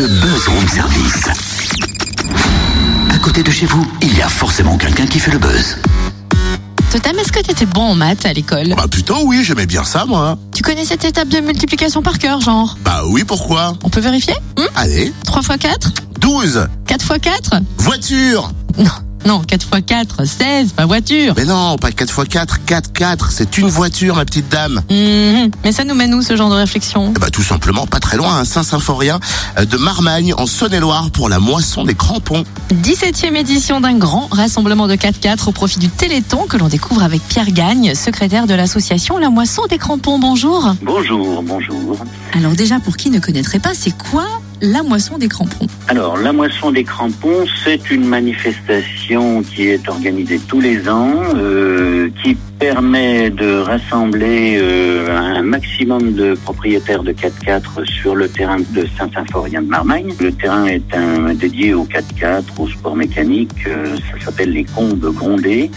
Le buzz room service. À côté de chez vous, il y a forcément quelqu'un qui fait le buzz. Totem, est-ce que t'étais bon en maths à l'école Bah putain oui, j'aimais bien ça moi. Tu connais cette étape de multiplication par cœur, genre Bah oui, pourquoi On peut vérifier? Hmm? Allez, 3 x 4 12 4 x 4 Voiture. Non, non, 4 x 4, 16, pas voiture. Mais non, pas 4x4, 4-4, c'est une voiture ma petite dame. Mhm. Mais ça nous mène où ce genre de réflexion? Eh Bah tout simplement pas très loin, à Saint-Symphorien euh, de Marmagne en Saône-et-Loire pour la moisson des crampons. 17e édition d'un grand rassemblement de 4x4 au profit du Téléthon que l'on découvre avec Pierre Gagne, secrétaire de l'association La Moisson des Crampons. Bonjour. Bonjour, bonjour. Alors déjà, pour qui ne connaîtrait pas, c'est quoi la moisson des crampons. Alors, la moisson des crampons, c'est une manifestation qui est organisée tous les ans, euh, qui permet de rassembler euh, un maximum de propriétaires de 4x4 sur le terrain de Saint-Symphorien de Marmagne. Le terrain est un, dédié au 4x4, au sport mécanique, euh, ça s'appelle les combes grondées.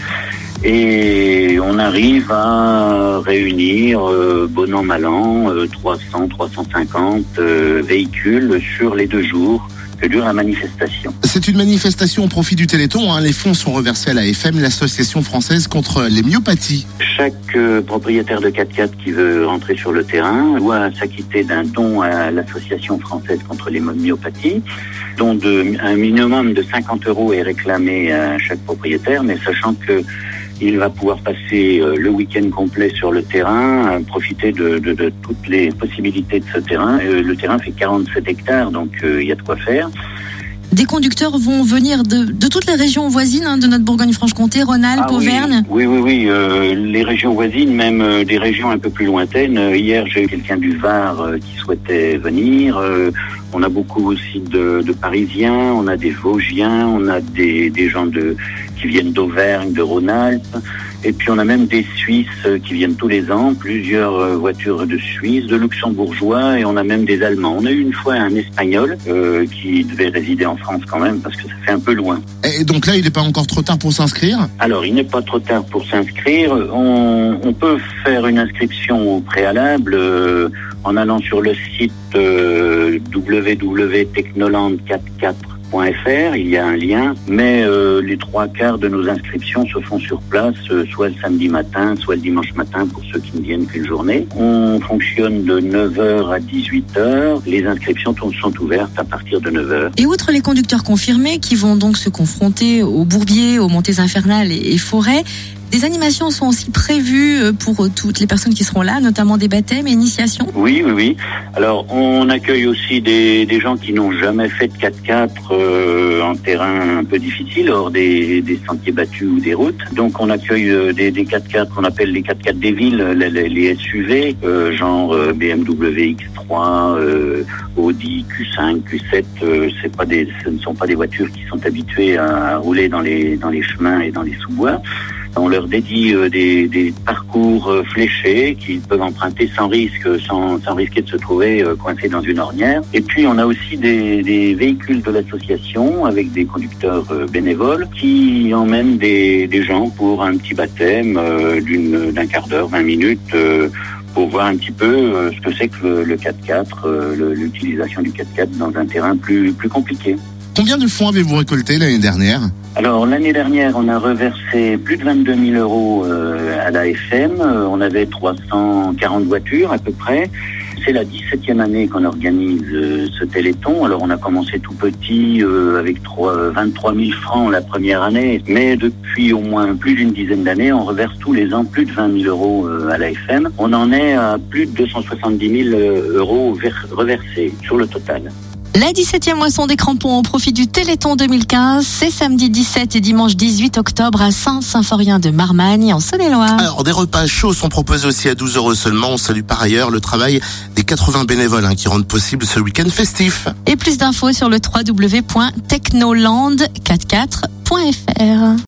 Et on arrive à réunir, bon an, mal an, euh, 300, 350 euh, véhicules sur les deux jours que dure la manifestation. C'est une manifestation au profit du Téléthon. hein. Les fonds sont reversés à la FM, l'association française contre les myopathies. Chaque euh, propriétaire de 4x4 qui veut rentrer sur le terrain doit s'acquitter d'un don à l'association française contre les myopathies, dont de, un minimum de 50 euros est réclamé à chaque propriétaire, mais sachant que il va pouvoir passer euh, le week-end complet sur le terrain, euh, profiter de, toutes les possibilités de ce terrain. Euh, le terrain fait 47 hectares, donc il y a de quoi faire. Des conducteurs vont venir de, de toutes les régions voisines hein, de notre Bourgogne-Franche-Comté, Rhône-Alpes, Ah Auvergne. Oui, oui, oui. euh, les régions voisines, même euh, des régions un peu plus lointaines. Euh, hier, j'ai eu quelqu'un du Var euh, qui souhaitait venir. Euh, on a beaucoup aussi de, de Parisiens, on a des Vosgiens, on a des, des gens de, qui viennent d'Auvergne, de Rhône-Alpes. Et puis on a même des Suisses euh, qui viennent tous les ans, plusieurs euh, voitures de Suisse, de luxembourgeois, et on a même des Allemands. On a eu une fois un Espagnol euh, qui devait résider en France quand même, parce que ça fait un peu loin. Et donc là, il n'est pas encore trop tard pour s'inscrire? Alors, il n'est pas trop tard pour s'inscrire. On, on peut faire une inscription au préalable euh, en allant sur le site euh, www.technoland44.fr. Il y a un lien, mais euh, les trois quarts de nos inscriptions se font sur place, euh, soit le samedi matin, soit le dimanche matin pour ceux qui ne viennent qu'une journée. On fonctionne de 9h à 18h. Les inscriptions sont sont ouvertes à partir de 9h. Et outre les conducteurs confirmés qui vont donc se confronter aux bourbiers, aux montées infernales et, et forêts, des animations sont aussi prévues euh, pour euh, toutes les personnes qui seront là, notamment des baptêmes et initiations. Oui, oui, oui. Alors, on accueille aussi des, des gens qui n'ont jamais fait de 4x4 euh, en terrain un peu difficile, hors des, des sentiers battus ou des routes. Donc, on accueille euh, des, des 4x4 qu'on appelle les 4x4 des villes, les, les- SUV, euh, genre BMW X3, euh, Audi Q5, Q7. euh, c'est pas des, ce ne sont pas des voitures qui sont habituées à rouler dans les, dans les chemins et dans les sous-bois. On leur dédie euh, des, parcours euh, fléchés qu'ils peuvent emprunter sans risque, sans, risquer de se trouver euh, coincés dans une ornière. Et puis on a aussi des, véhicules de l'association avec des conducteurs bénévoles qui emmènent des, gens pour un petit baptême d'un quart d'heure, 20 minutes. pour voir un petit peu ce que c'est que le, le 4x4, euh, le- l'utilisation du 4x4 dans un terrain plus compliqué. Combien de fonds avez-vous récolté l'année dernière Alors l'année dernière, on a reversé plus de 22 000 euros euh, à la FM. Euh, on avait 340 voitures à peu près. C'est la 17e année qu'on organise euh, ce téléthon. Alors on a commencé tout petit avec trois- euh, 23 000 francs la première année, mais depuis au moins plus d'une dizaine d'années, on reverse tous les ans plus de 20 000 euros à la FM. On en est à plus de 270 000 euh, euros ver- reversés sur le total. La 17e moisson des crampons au profit du Téléthon 2015, c'est samedi 17 et dimanche 18 octobre à Saint-Symphorien de Marmagne en Saône-et-Loire. Alors, des repas chauds sont proposés aussi à 12 euros seulement. On salue par ailleurs le travail des 80 bénévoles hein, qui rendent possible ce week-end festif. Et plus d'infos sur le www.technoland44.fr.